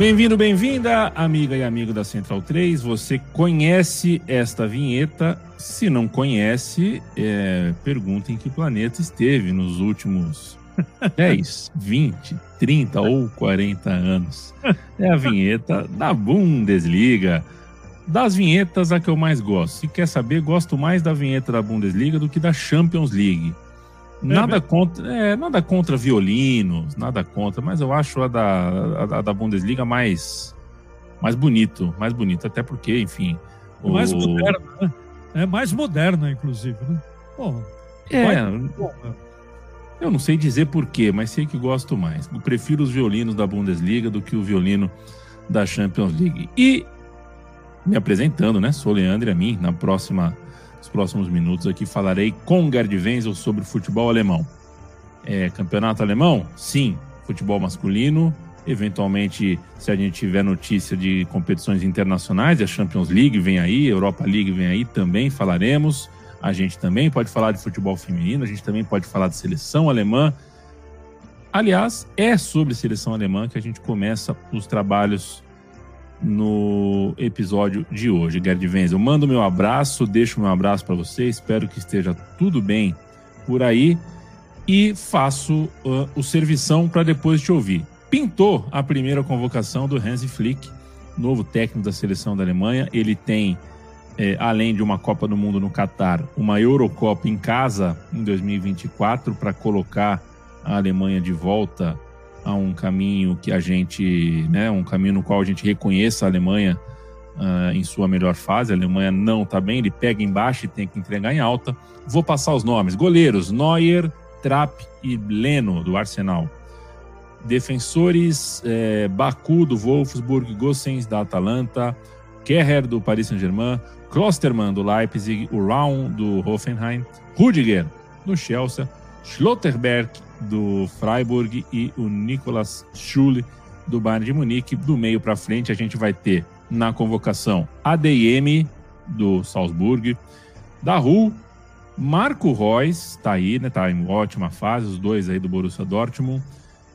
Bem-vindo, bem-vinda, amiga e amigo da Central 3. Você conhece esta vinheta? Se não conhece, é, pergunta em que planeta esteve nos últimos 10, 20, 30 ou 40 anos. É a vinheta da Bundesliga. Das vinhetas, a que eu mais gosto. Se quer saber, gosto mais da vinheta da Bundesliga do que da Champions League. Nada, é contra, é, nada contra violinos, nada contra, mas eu acho a da, a, a da Bundesliga mais, mais bonito, mais bonito, até porque, enfim. É mais moderna, né? É mais moderna, inclusive, né? Bom, é. Bom, né? Eu não sei dizer porquê, mas sei que gosto mais. Eu prefiro os violinos da Bundesliga do que o violino da Champions League. E me apresentando, né? Sou Leandro e a mim, na próxima nos próximos minutos aqui falarei com Gerd Wenzel sobre futebol alemão. É, campeonato alemão? Sim. Futebol masculino. Eventualmente, se a gente tiver notícia de competições internacionais, a Champions League vem aí, Europa League vem aí, também falaremos. A gente também pode falar de futebol feminino, a gente também pode falar de seleção alemã. Aliás, é sobre seleção alemã que a gente começa os trabalhos no episódio de hoje. Gerd Wenzel, mando meu abraço, deixo meu abraço para você, espero que esteja tudo bem por aí e faço uh, o servição para depois te ouvir. Pintou a primeira convocação do Hansi Flick, novo técnico da seleção da Alemanha. Ele tem, é, além de uma Copa do Mundo no Catar, uma Eurocopa em casa em 2024 para colocar a Alemanha de volta a um caminho que a gente, né, um caminho no qual a gente reconheça a Alemanha uh, em sua melhor fase. A Alemanha não está bem, ele pega embaixo e tem que entregar em alta. Vou passar os nomes: goleiros Neuer, Trapp e Leno do Arsenal. Defensores eh, Baku do Wolfsburg, Gossens da Atalanta, Kerrer do Paris Saint-Germain, Klostermann do Leipzig, Uraun do Hoffenheim, Rudiger do Chelsea, Schlotterberg do Freiburg e o Nicolas Schule do Bayern de Munique. Do meio para frente a gente vai ter na convocação ADM do Salzburg, da Ru, Marco Reus está aí, né? Tá em ótima fase, os dois aí do Borussia Dortmund.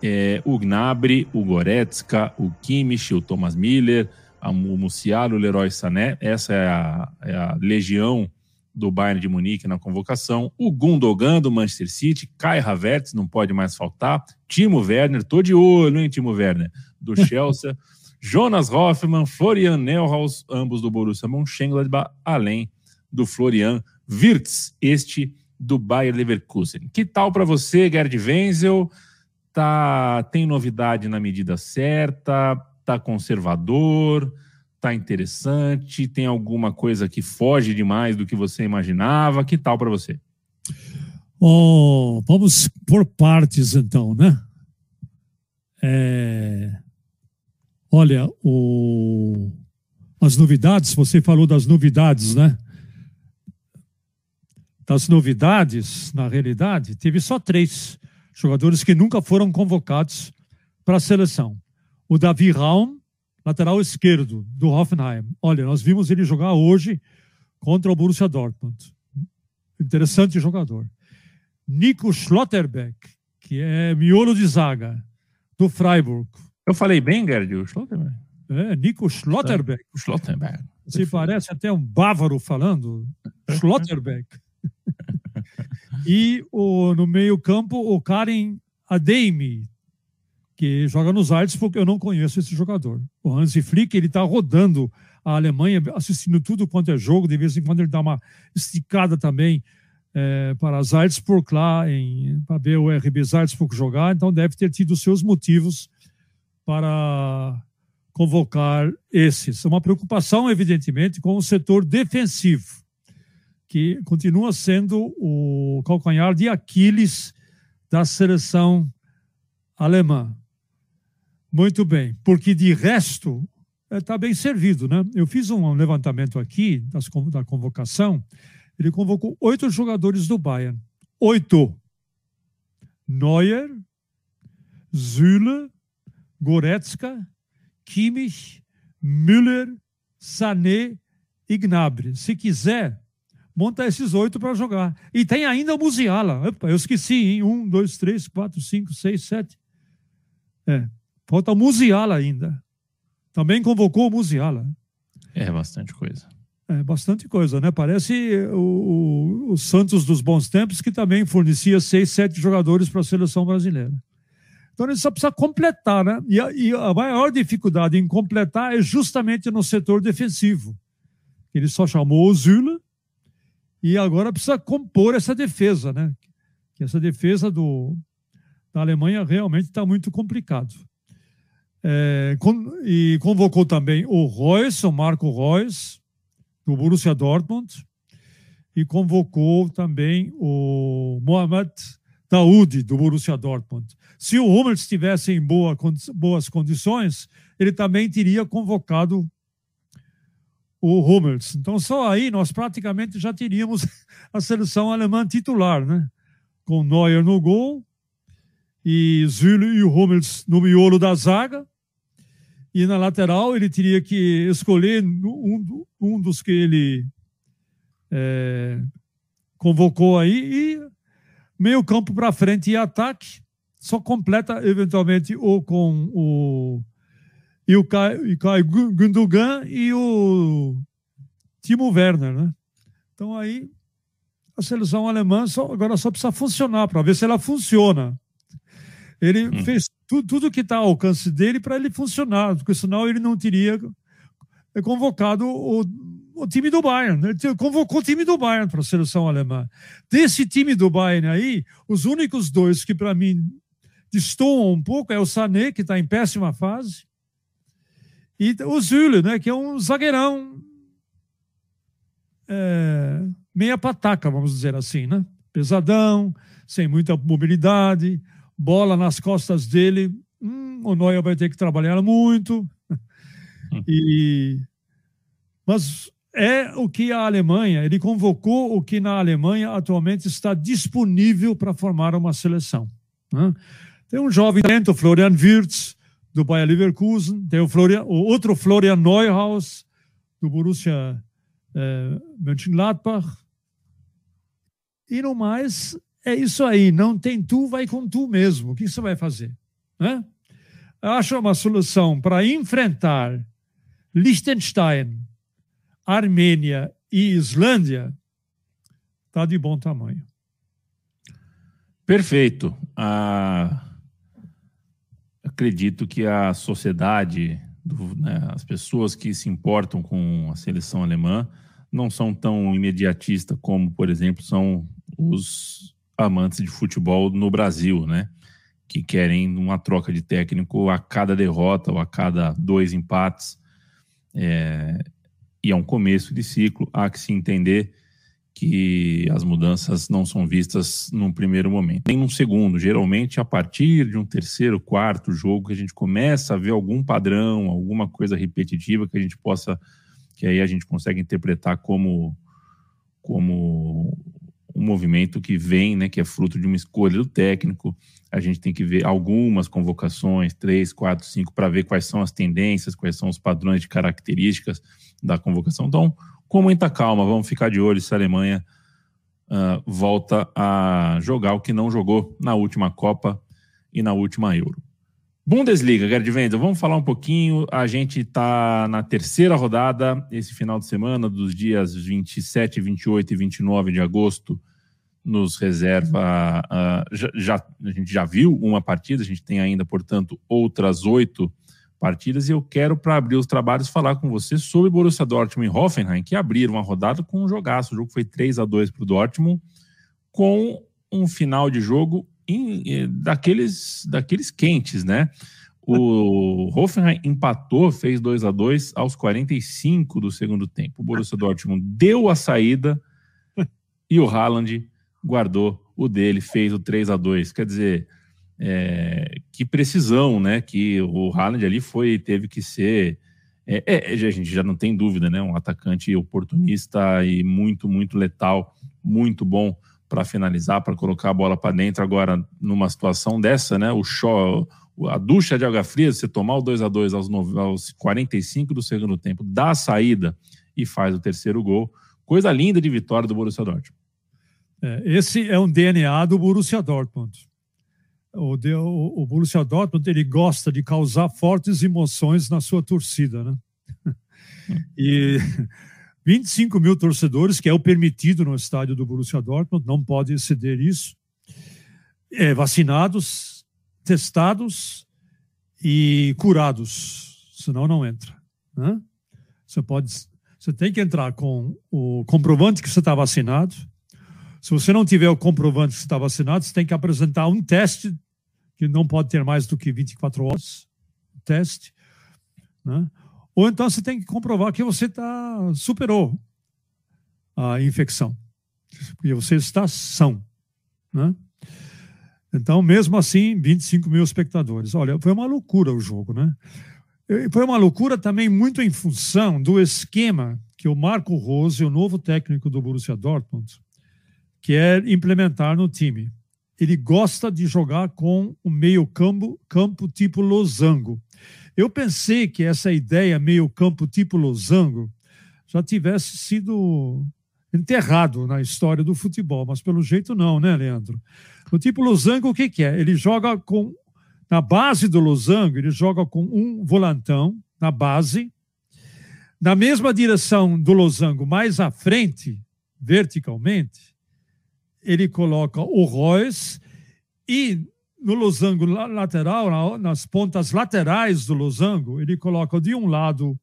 É, o Gnabry, o Goretzka, o Kimmich, o Thomas Miller, o Musiala, o Leroy Sané. Essa é a, é a legião do Bayern de Munique na convocação, o Gundogan do Manchester City, Kai Havertz, não pode mais faltar, Timo Werner, tô de olho, hein, Timo Werner, do Chelsea, Jonas Hoffmann, Florian Neuhaus, ambos do Borussia Mönchengladbach, além do Florian Wirtz, este do Bayer Leverkusen. Que tal para você, Gerd Wenzel? Tá, tem novidade na medida certa? Tá conservador? Está interessante? Tem alguma coisa que foge demais do que você imaginava? Que tal para você? Oh, vamos por partes então, né? É... Olha, o... as novidades, você falou das novidades, né? Das novidades, na realidade, teve só três jogadores que nunca foram convocados para a seleção. O Davi Raum, lateral esquerdo do Hoffenheim. Olha, nós vimos ele jogar hoje contra o Borussia Dortmund. Interessante jogador. Nico Schlotterbeck, que é miolo de zaga, do Freiburg. Eu falei bem, Gerd, o Schlotterbeck? É, Nico Schlotterbeck. Schlotterbeck. Se parece até um bávaro falando. Schlotterbeck. e o, no meio campo, o Karen Ademi, que joga nos Artes, porque eu não conheço esse jogador. O Hansi Flick, ele está rodando a Alemanha, assistindo tudo quanto é jogo, de vez em quando ele dá uma esticada também é, para Salzburg lá, para ver o RB Salzburg jogar, então deve ter tido seus motivos para convocar esses. É uma preocupação, evidentemente, com o setor defensivo, que continua sendo o calcanhar de Aquiles da seleção alemã. Muito bem, porque de resto está eh, bem servido, né? Eu fiz um levantamento aqui das, da convocação. Ele convocou oito jogadores do Bayern. Oito. Neuer, Süle, Goretzka, Kimmich, Müller, Sané e Gnabry. Se quiser, monta esses oito para jogar. E tem ainda o Musiala. Opa, eu esqueci, hein? Um, dois, três, quatro, cinco, seis, sete. É, Falta o Musiala ainda. Também convocou o Musiala. É bastante coisa. É bastante coisa, né? Parece o, o, o Santos dos bons tempos, que também fornecia seis, sete jogadores para a seleção brasileira. Então ele só precisa completar, né? E a, e a, maior dificuldade em completar é justamente no setor defensivo. Ele só chamou o Zula e agora precisa compor essa defesa, né? Que essa defesa do, da Alemanha realmente está muito complicado. É, e convocou também o Reus, o Marco Reus, do Borussia Dortmund, e convocou também o Mohamed Daoud, do Borussia Dortmund. Se o Hummels estivesse em boa, boas condições, ele também teria convocado o Hummels. Então, só aí nós praticamente já teríamos a seleção alemã titular, né? Com Neuer no gol, e Zülle e o Hummels no miolo da zaga, e na lateral ele teria que escolher um, um dos que ele é, convocou aí e meio campo para frente e ataque só completa eventualmente ou com o e o Kai, Kai Gundogan e o Timo Werner, né? Então aí a seleção alemã só, agora só precisa funcionar para ver se ela funciona. Ele hum. fez tu, tudo que está ao alcance dele para ele funcionar, porque senão ele não teria convocado o, o time do Bayern. Ele convocou o time do Bayern para a seleção alemã. Desse time do Bayern aí, os únicos dois que para mim destoam um pouco é o Sané, que está em péssima fase, e o Zülle, né, que é um zagueirão é, meia pataca, vamos dizer assim, né? Pesadão, sem muita mobilidade, bola nas costas dele, hum, o Neuer vai ter que trabalhar muito. e mas é o que a Alemanha, ele convocou o que na Alemanha atualmente está disponível para formar uma seleção. Né? Tem um jovem talento, Florian Wirtz, do Bayer Leverkusen, tem o, Florian, o outro Florian Neuhaus, do Borussia eh, Mönchengladbach. E no mais, é isso aí, não tem tu, vai com tu mesmo. O que você vai fazer? Né? Eu acho uma solução para enfrentar Liechtenstein, Armênia e Islândia, está de bom tamanho. Perfeito. Ah, acredito que a sociedade, do, né, as pessoas que se importam com a seleção alemã, não são tão imediatistas como, por exemplo, são os amantes de futebol no Brasil, né? Que querem uma troca de técnico a cada derrota ou a cada dois empates. É, e é um começo de ciclo. Há que se entender que as mudanças não são vistas num primeiro momento, nem num segundo. Geralmente, a partir de um terceiro, quarto jogo, que a gente começa a ver algum padrão, alguma coisa repetitiva que a gente possa, que aí a gente consegue interpretar como, como um movimento que vem, né, que é fruto de uma escolha do técnico. A gente tem que ver algumas convocações, três, quatro, cinco, para ver quais são as tendências, quais são os padrões de características da convocação. Então, com muita calma, vamos ficar de olho se a Alemanha uh, volta a jogar o que não jogou na última Copa e na última Euro. Bundesliga, Gerd Wendel, vamos falar um pouquinho. A gente está na terceira rodada esse final de semana, dos dias 27, 28 e 29 de agosto, nos reserva. Uh, já, já, a gente já viu uma partida, a gente tem ainda, portanto, outras oito partidas. E eu quero, para abrir os trabalhos, falar com você sobre Borussia Dortmund e Hoffenheim, que abriram uma rodada com um jogaço. O jogo foi 3 a 2 para o Dortmund, com um final de jogo em, eh, daqueles, daqueles quentes, né? O Hoffenheim empatou, fez 2 a 2 aos 45 do segundo tempo. O Borussia Dortmund deu a saída e o Haaland guardou o dele, fez o 3 a 2 Quer dizer, é, que precisão, né? Que o Haaland ali foi, teve que ser. É, é, a gente já não tem dúvida, né? Um atacante oportunista e muito, muito letal, muito bom para finalizar, para colocar a bola para dentro. Agora, numa situação dessa, né? O show, a ducha de água fria, você tomar o 2 a 2 aos, aos 45 do segundo tempo, dá a saída e faz o terceiro gol. Coisa linda de vitória do Borussia Dortmund. É, esse é um DNA do Borussia Dortmund. o, o, o Borussia Dortmund ele gosta de causar fortes emoções na sua torcida, né? E 25 mil torcedores, que é o permitido no estádio do Borussia Dortmund, não pode exceder isso. É, vacinados, testados e curados, senão não entra. Né? Você pode, você tem que entrar com o comprovante que você está vacinado. Se você não tiver o comprovante que você está vacinado, você tem que apresentar um teste que não pode ter mais do que 24 horas. Teste. Né? Ou então você tem que comprovar que você tá, superou a infecção. Porque você está são. Né? Então, mesmo assim, 25 mil espectadores. Olha, foi uma loucura o jogo, né? Foi uma loucura também muito em função do esquema que o Marco Rose, o novo técnico do Borussia Dortmund, quer implementar no time. Ele gosta de jogar com o meio campo, campo tipo losango. Eu pensei que essa ideia meio campo tipo losango já tivesse sido enterrado na história do futebol, mas pelo jeito não, né, Leandro? O tipo losango, o que, que é? Ele joga com, na base do losango, ele joga com um volantão na base, na mesma direção do losango, mais à frente, verticalmente, ele coloca o Royce e no losango lateral, nas pontas laterais do losango, ele coloca de um lado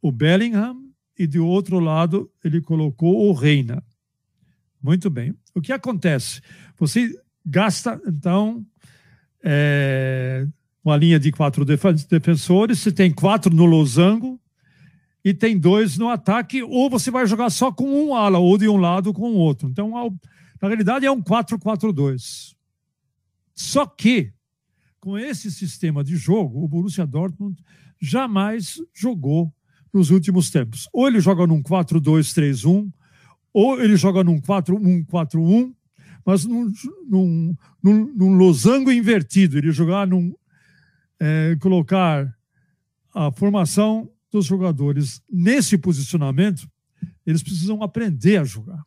o Bellingham e de outro lado ele colocou o Reina. Muito bem. O que acontece? Você gasta, então, é, uma linha de quatro defensores, você tem quatro no losango e tem dois no ataque, ou você vai jogar só com um ala, ou de um lado com o outro. Então, na realidade, é um 4-4-2. Só que, com esse sistema de jogo, o Borussia Dortmund jamais jogou nos últimos tempos. Ou ele joga num 4-2-3-1, ou ele joga num 4-1-4-1, mas num, num, num, num, losango invertido. Ele jogar num. É, colocar a formação dos jogadores nesse posicionamento, eles precisam aprender a jogar.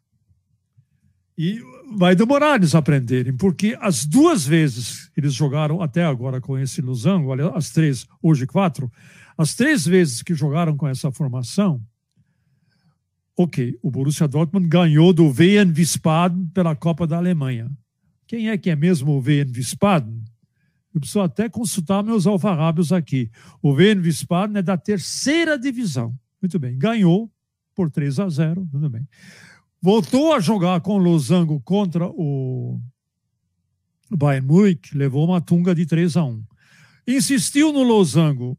E vai demorar eles aprenderem, porque as duas vezes eles jogaram até agora com esse losango, as três, hoje quatro, as três vezes que jogaram com essa formação, ok, o Borussia Dortmund ganhou do Wien Wiesbaden pela Copa da Alemanha. Quem é que é mesmo o Wien Wiesbaden? Eu preciso até consultar meus alfarrábios aqui. O Wien Wiesbaden é da terceira divisão. Muito bem, ganhou por 3 a 0, tudo bem voltou a jogar com o Losango contra o Bayern Munique, levou uma tunga de 3 a 1. Insistiu no Losango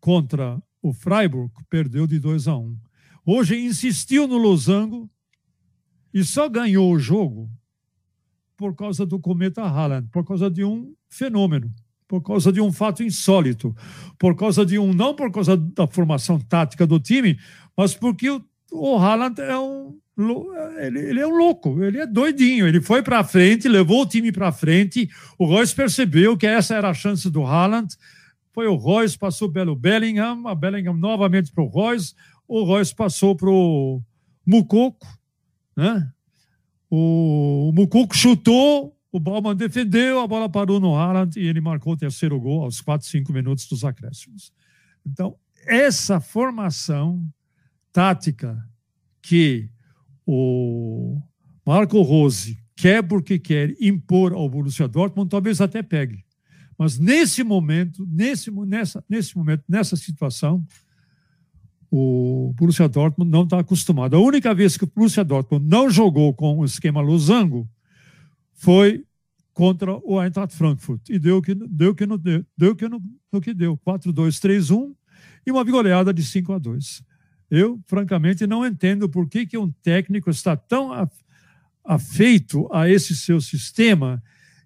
contra o Freiburg, perdeu de 2 a 1. Hoje insistiu no Losango e só ganhou o jogo por causa do cometa Haaland, por causa de um fenômeno, por causa de um fato insólito, por causa de um não por causa da formação tática do time, mas porque o, o Haaland é um ele, ele, é um louco, ele é doidinho. Ele foi para frente, levou o time para frente. O Royce percebeu que essa era a chance do Haaland. Foi o Royce, passou pelo Bellingham, a Bellingham novamente para o Royce. O Royce passou para o Mucoco, né? O, o Mucoco chutou, o Bauman defendeu, a bola parou no Haaland e ele marcou o terceiro gol aos 4, 5 minutos dos acréscimos. Então, essa formação tática que o Marco Rose quer porque quer impor ao Borussia Dortmund, talvez até pegue. Mas nesse momento, nesse, nessa, nesse momento, nessa situação, o Borussia Dortmund não está acostumado. A única vez que o Borussia Dortmund não jogou com o esquema losango foi contra o Eintracht Frankfurt. E deu que deu que não deu, deu que no que deu, 4-2-3-1 e uma goleada de 5 a 2. Eu, francamente, não entendo por que, que um técnico está tão afeito a esse seu sistema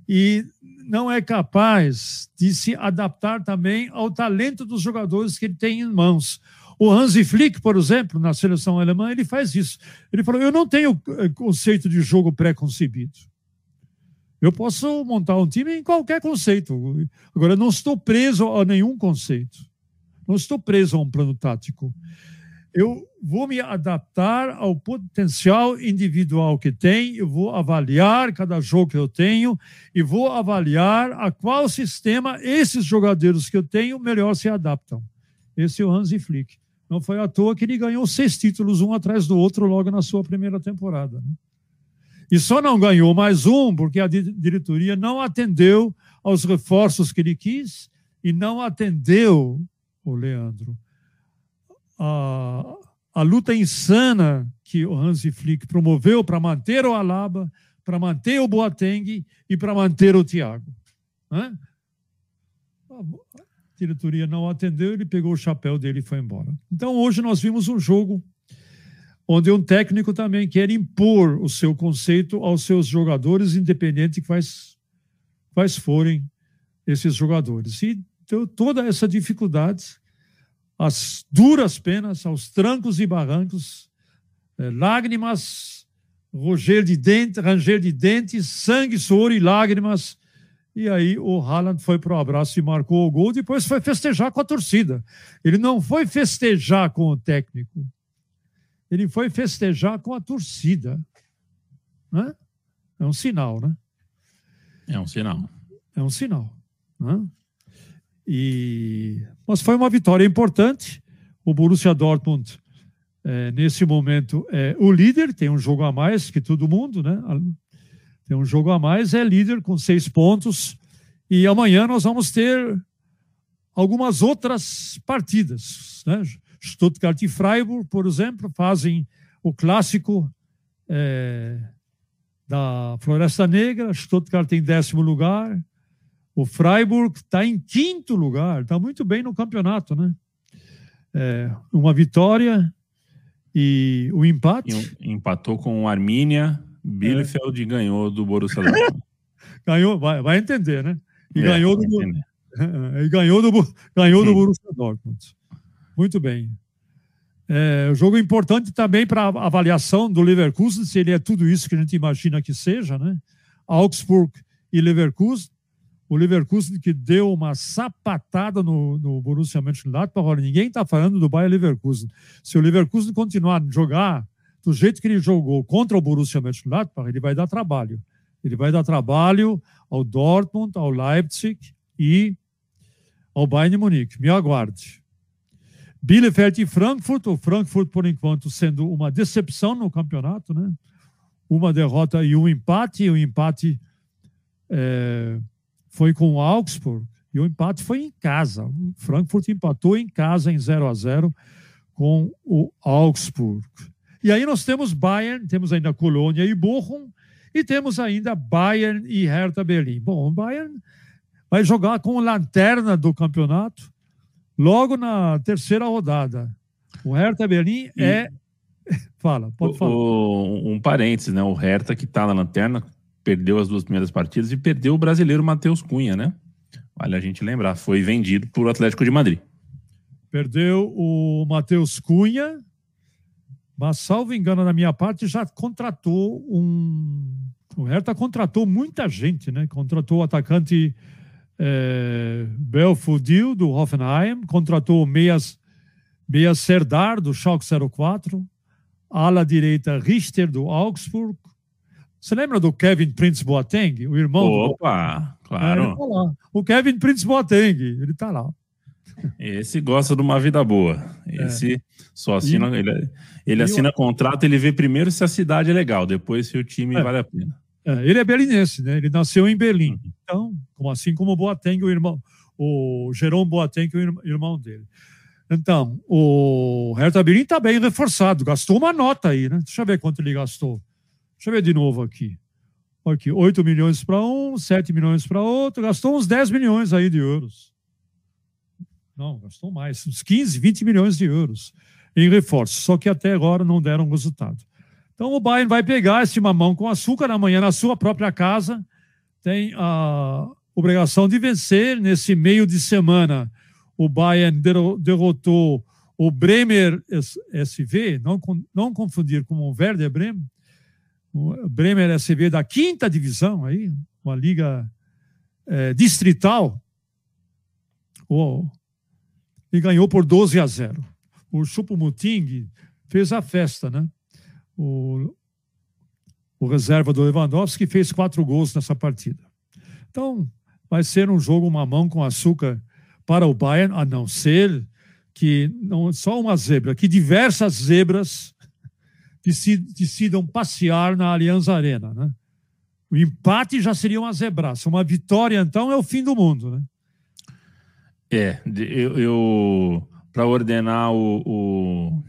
e não é capaz de se adaptar também ao talento dos jogadores que ele tem em mãos. O Hansi Flick, por exemplo, na seleção alemã, ele faz isso. Ele falou: Eu não tenho eh, conceito de jogo pré-concebido. Eu posso montar um time em qualquer conceito. Agora, não estou preso a nenhum conceito. Não estou preso a um plano tático. Eu vou me adaptar ao potencial individual que tem, eu vou avaliar cada jogo que eu tenho e vou avaliar a qual sistema esses jogadores que eu tenho melhor se adaptam. Esse é o Hansi Flick. Não foi à toa que ele ganhou seis títulos, um atrás do outro, logo na sua primeira temporada. Né? E só não ganhou mais um porque a diretoria não atendeu aos reforços que ele quis e não atendeu, o Leandro, a, a luta insana que o Hansi Flick promoveu para manter o Alaba, para manter o Boateng e para manter o Thiago. Né? A diretoria não atendeu, ele pegou o chapéu dele e foi embora. Então hoje nós vimos um jogo onde um técnico também quer impor o seu conceito aos seus jogadores, independente de quais, quais forem esses jogadores. E deu toda essa dificuldade as duras penas, aos trancos e barrancos, eh, lágrimas, roger de dente, ranger de dentes, sangue, suor e lágrimas. E aí o Haaland foi para o abraço e marcou o gol, depois foi festejar com a torcida. Ele não foi festejar com o técnico, ele foi festejar com a torcida. Né? É um sinal, né? É um sinal. É um sinal. Né? E, mas foi uma vitória importante. O Borussia Dortmund, é, nesse momento, é o líder, tem um jogo a mais que todo mundo, né? Tem um jogo a mais, é líder com seis pontos. E amanhã nós vamos ter algumas outras partidas. Né? Stuttgart e Freiburg, por exemplo, fazem o clássico é, da Floresta Negra. Stuttgart em décimo lugar, o Freiburg está em quinto lugar, está muito bem no campeonato, né? É, uma vitória e o empate. E empatou com o Arminia, Bielefeld é. ganhou do Borussia Dortmund. ganhou, vai, vai entender, né? E é, ganhou do e ganhou do ganhou do Borussia Dortmund. Muito bem. É, jogo importante também para a avaliação do Leverkusen, se ele é tudo isso que a gente imagina que seja, né? Augsburg e Leverkusen o Leverkusen que deu uma sapatada no, no Borussia Mönchengladbach. ninguém está falando do Bayern Leverkusen. Se o Leverkusen continuar a jogar do jeito que ele jogou contra o Borussia Mönchengladbach, ele vai dar trabalho. Ele vai dar trabalho ao Dortmund, ao Leipzig e ao Bayern Munique. Me aguarde. Bielefeld e Frankfurt. O Frankfurt, por enquanto, sendo uma decepção no campeonato, né? Uma derrota e um empate. E um empate é, foi com o Augsburg e o empate foi em casa. O Frankfurt empatou em casa em 0 a 0 com o Augsburg. E aí nós temos Bayern, temos ainda Colônia e Bochum, e temos ainda Bayern e Hertha Berlim. Bom, o Bayern vai jogar com a lanterna do campeonato logo na terceira rodada. O Hertha Berlim e... é. Fala, pode falar. O, um parênteses, né? O Hertha que está na lanterna perdeu as duas primeiras partidas e perdeu o brasileiro Matheus Cunha, né? Vale a gente lembrar, foi vendido por Atlético de Madrid. Perdeu o Matheus Cunha, mas salvo engano da minha parte, já contratou um. O Hertha contratou muita gente, né? Contratou o atacante é, Belfodil, do Hoffenheim, contratou o Meias, Meias Serdar, do Schalke 04, ala direita Richter, do Augsburg, você lembra do Kevin Prince Boateng, o irmão? Opa, do... claro. É, tá o Kevin Prince Boateng, ele está lá. Esse gosta de uma vida boa. É. Esse é. só assina, e, ele, ele assina o... contrato, ele vê primeiro se a cidade é legal, depois se o time é. vale a pena. É, ele é berlinense, né? Ele nasceu em Berlim. Uhum. Então, como assim como o Boateng, o irmão, o Jerome Boateng, o irmão dele. Então, o Hertha Berlim está bem reforçado, gastou uma nota aí, né? Deixa eu ver quanto ele gastou. Deixa eu ver de novo aqui. Aqui, 8 milhões para um, 7 milhões para outro, gastou uns 10 milhões aí de euros. Não, gastou mais, uns 15, 20 milhões de euros em reforço, só que até agora não deram resultado. Então o Bayern vai pegar esse mamão com açúcar amanhã na sua própria casa, tem a obrigação de vencer nesse meio de semana. O Bayern derrotou o Bremer SV, não, não confundir com o Werder Bremen, o Bremer SV da quinta divisão, aí, uma liga é, distrital, oh, e ganhou por 12 a 0. o Chupumuting fez a festa, né? O, o reserva do Lewandowski fez quatro gols nessa partida. Então, vai ser um jogo mamão com açúcar para o Bayern, a não ser que não só uma zebra, que diversas zebras decidam passear na Allianz Arena, né? O empate já seria uma zebraça. Uma vitória, então, é o fim do mundo, né? É, eu, eu para ordenar o, o,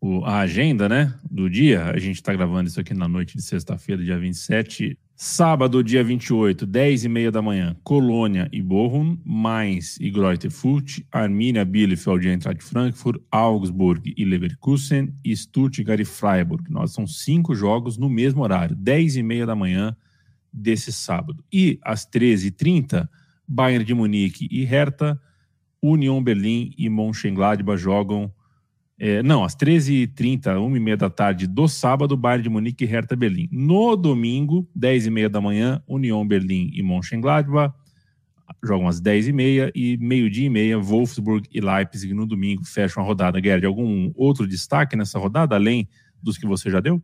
o, a agenda, né, do dia, a gente está gravando isso aqui na noite de sexta-feira, dia 27. Sábado, dia 28, 10 e meia da manhã, Colônia e Bochum, Mainz e Greuther Furt, Arminia Bielefeld e Eintracht Frankfurt, Augsburg e Leverkusen e Stuttgart e Freiburg. Nós são cinco jogos no mesmo horário, 10 e meia da manhã desse sábado. E às 13h30, Bayern de Munique e Hertha, Union Berlim e Mönchengladbach jogam é, não, às 13h30, 1h30 da tarde do sábado, Bayern de Munique e Hertha Berlim. No domingo, 10h30 da manhã, União Berlim e Mönchengladbach jogam às 10h30 e meio-dia e meia, Wolfsburg e Leipzig no domingo fecham a rodada. Gerd, algum outro destaque nessa rodada, além dos que você já deu?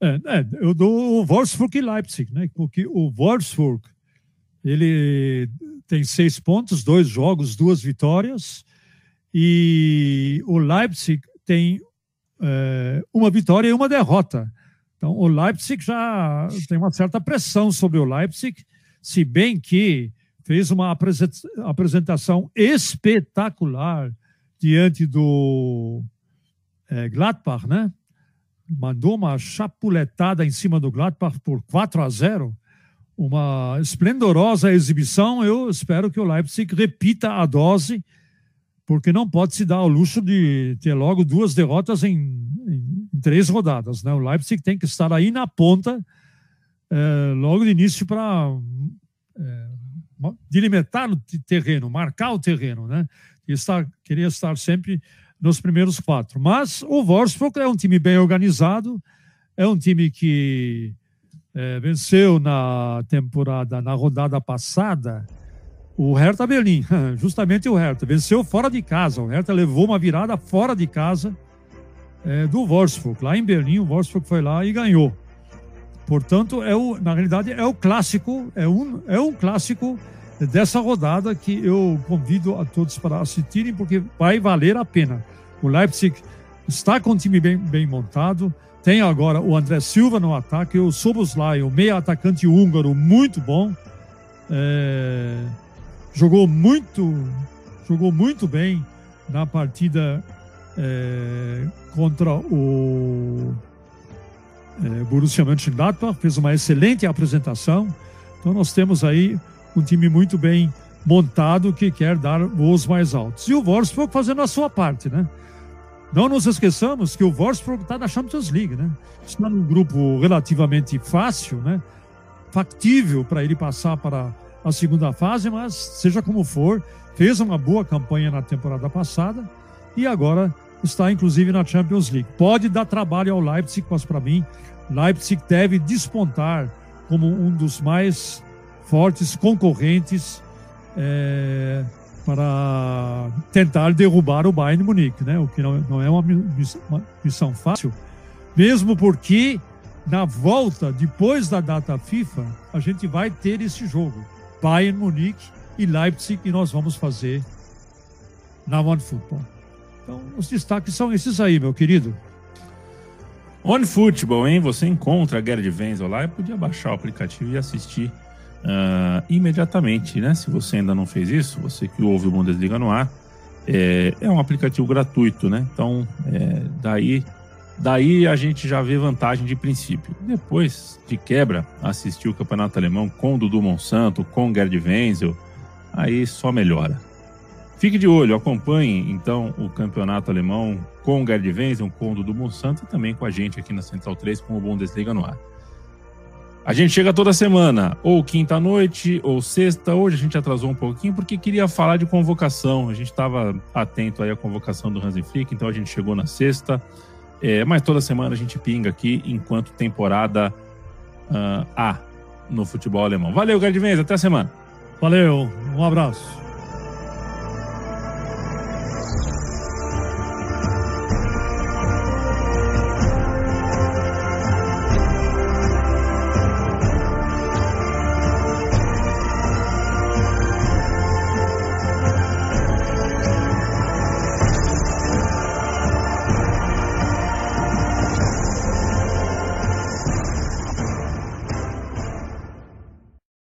É, é, eu dou o Wolfsburg e Leipzig, né? Porque o Wolfsburg ele tem seis pontos, dois jogos, duas vitórias. E o Leipzig tem é, uma vitória e uma derrota. Então, o Leipzig já tem uma certa pressão sobre o Leipzig, se bem que fez uma apresentação espetacular diante do é, Gladbach, né? Mandou uma chapuletada em cima do Gladbach por 4 a 0. Uma esplendorosa exibição. Eu espero que o Leipzig repita a dose porque não pode se dar ao luxo de ter logo duas derrotas em, em, em três rodadas. Né? O Leipzig tem que estar aí na ponta é, logo de início para é, delimitar o terreno, marcar o terreno, né? E estar, queria estar sempre nos primeiros quatro. Mas o Wolfsburg é um time bem organizado, é um time que é, venceu na temporada, na rodada passada, o Hertha Berlim, justamente o Hertha, venceu fora de casa. O Hertha levou uma virada fora de casa é, do Wolfsburg. Lá em Berlim, o Wolfsburg foi lá e ganhou. Portanto, é o, na realidade, é o clássico, é um, é um clássico dessa rodada que eu convido a todos para assistirem, porque vai valer a pena. O Leipzig está com um time bem, bem montado, tem agora o André Silva no ataque, o Soboslai, o meia atacante húngaro, muito bom. É jogou muito, jogou muito bem na partida é, contra o é, Borussia Mönchengladbach, fez uma excelente apresentação. Então nós temos aí um time muito bem montado que quer dar voos mais altos. E o Wolfsburg fazendo a sua parte, né? Não nos esqueçamos que o Wolfsburg está na Champions League, né? Está num grupo relativamente fácil, né? Factível para ele passar para a segunda fase, mas seja como for, fez uma boa campanha na temporada passada e agora está inclusive na Champions League. Pode dar trabalho ao Leipzig, mas para mim, Leipzig deve despontar como um dos mais fortes concorrentes é, para tentar derrubar o Bayern Munique, né? O que não, não é uma missão, uma missão fácil, mesmo porque na volta depois da data FIFA a gente vai ter esse jogo. Bayern Munique e Leipzig e nós vamos fazer na One Football. Então, os destaques são esses aí, meu querido. One Football, hein? Você encontra a Gerd Wenzel lá e podia baixar o aplicativo e assistir uh, imediatamente, né? Se você ainda não fez isso, você que ouve o Bundesliga no ar, é, é um aplicativo gratuito, né? Então, é, daí Daí a gente já vê vantagem de princípio. Depois, de quebra, assistir o Campeonato Alemão com o Dudu Monsanto, com o Gerd Wenzel, aí só melhora. Fique de olho, acompanhe então o Campeonato Alemão com o Gerd Wenzel, com o Dudu Monsanto e também com a gente aqui na Central 3 com o Bundesliga no ar. A gente chega toda semana, ou quinta-noite, ou sexta. Hoje a gente atrasou um pouquinho porque queria falar de convocação. A gente estava atento aí à convocação do Hansi Flick, então a gente chegou na sexta. É, mas toda semana a gente pinga aqui enquanto temporada uh, A no futebol alemão. Valeu, Gerd Até a semana. Valeu, um abraço.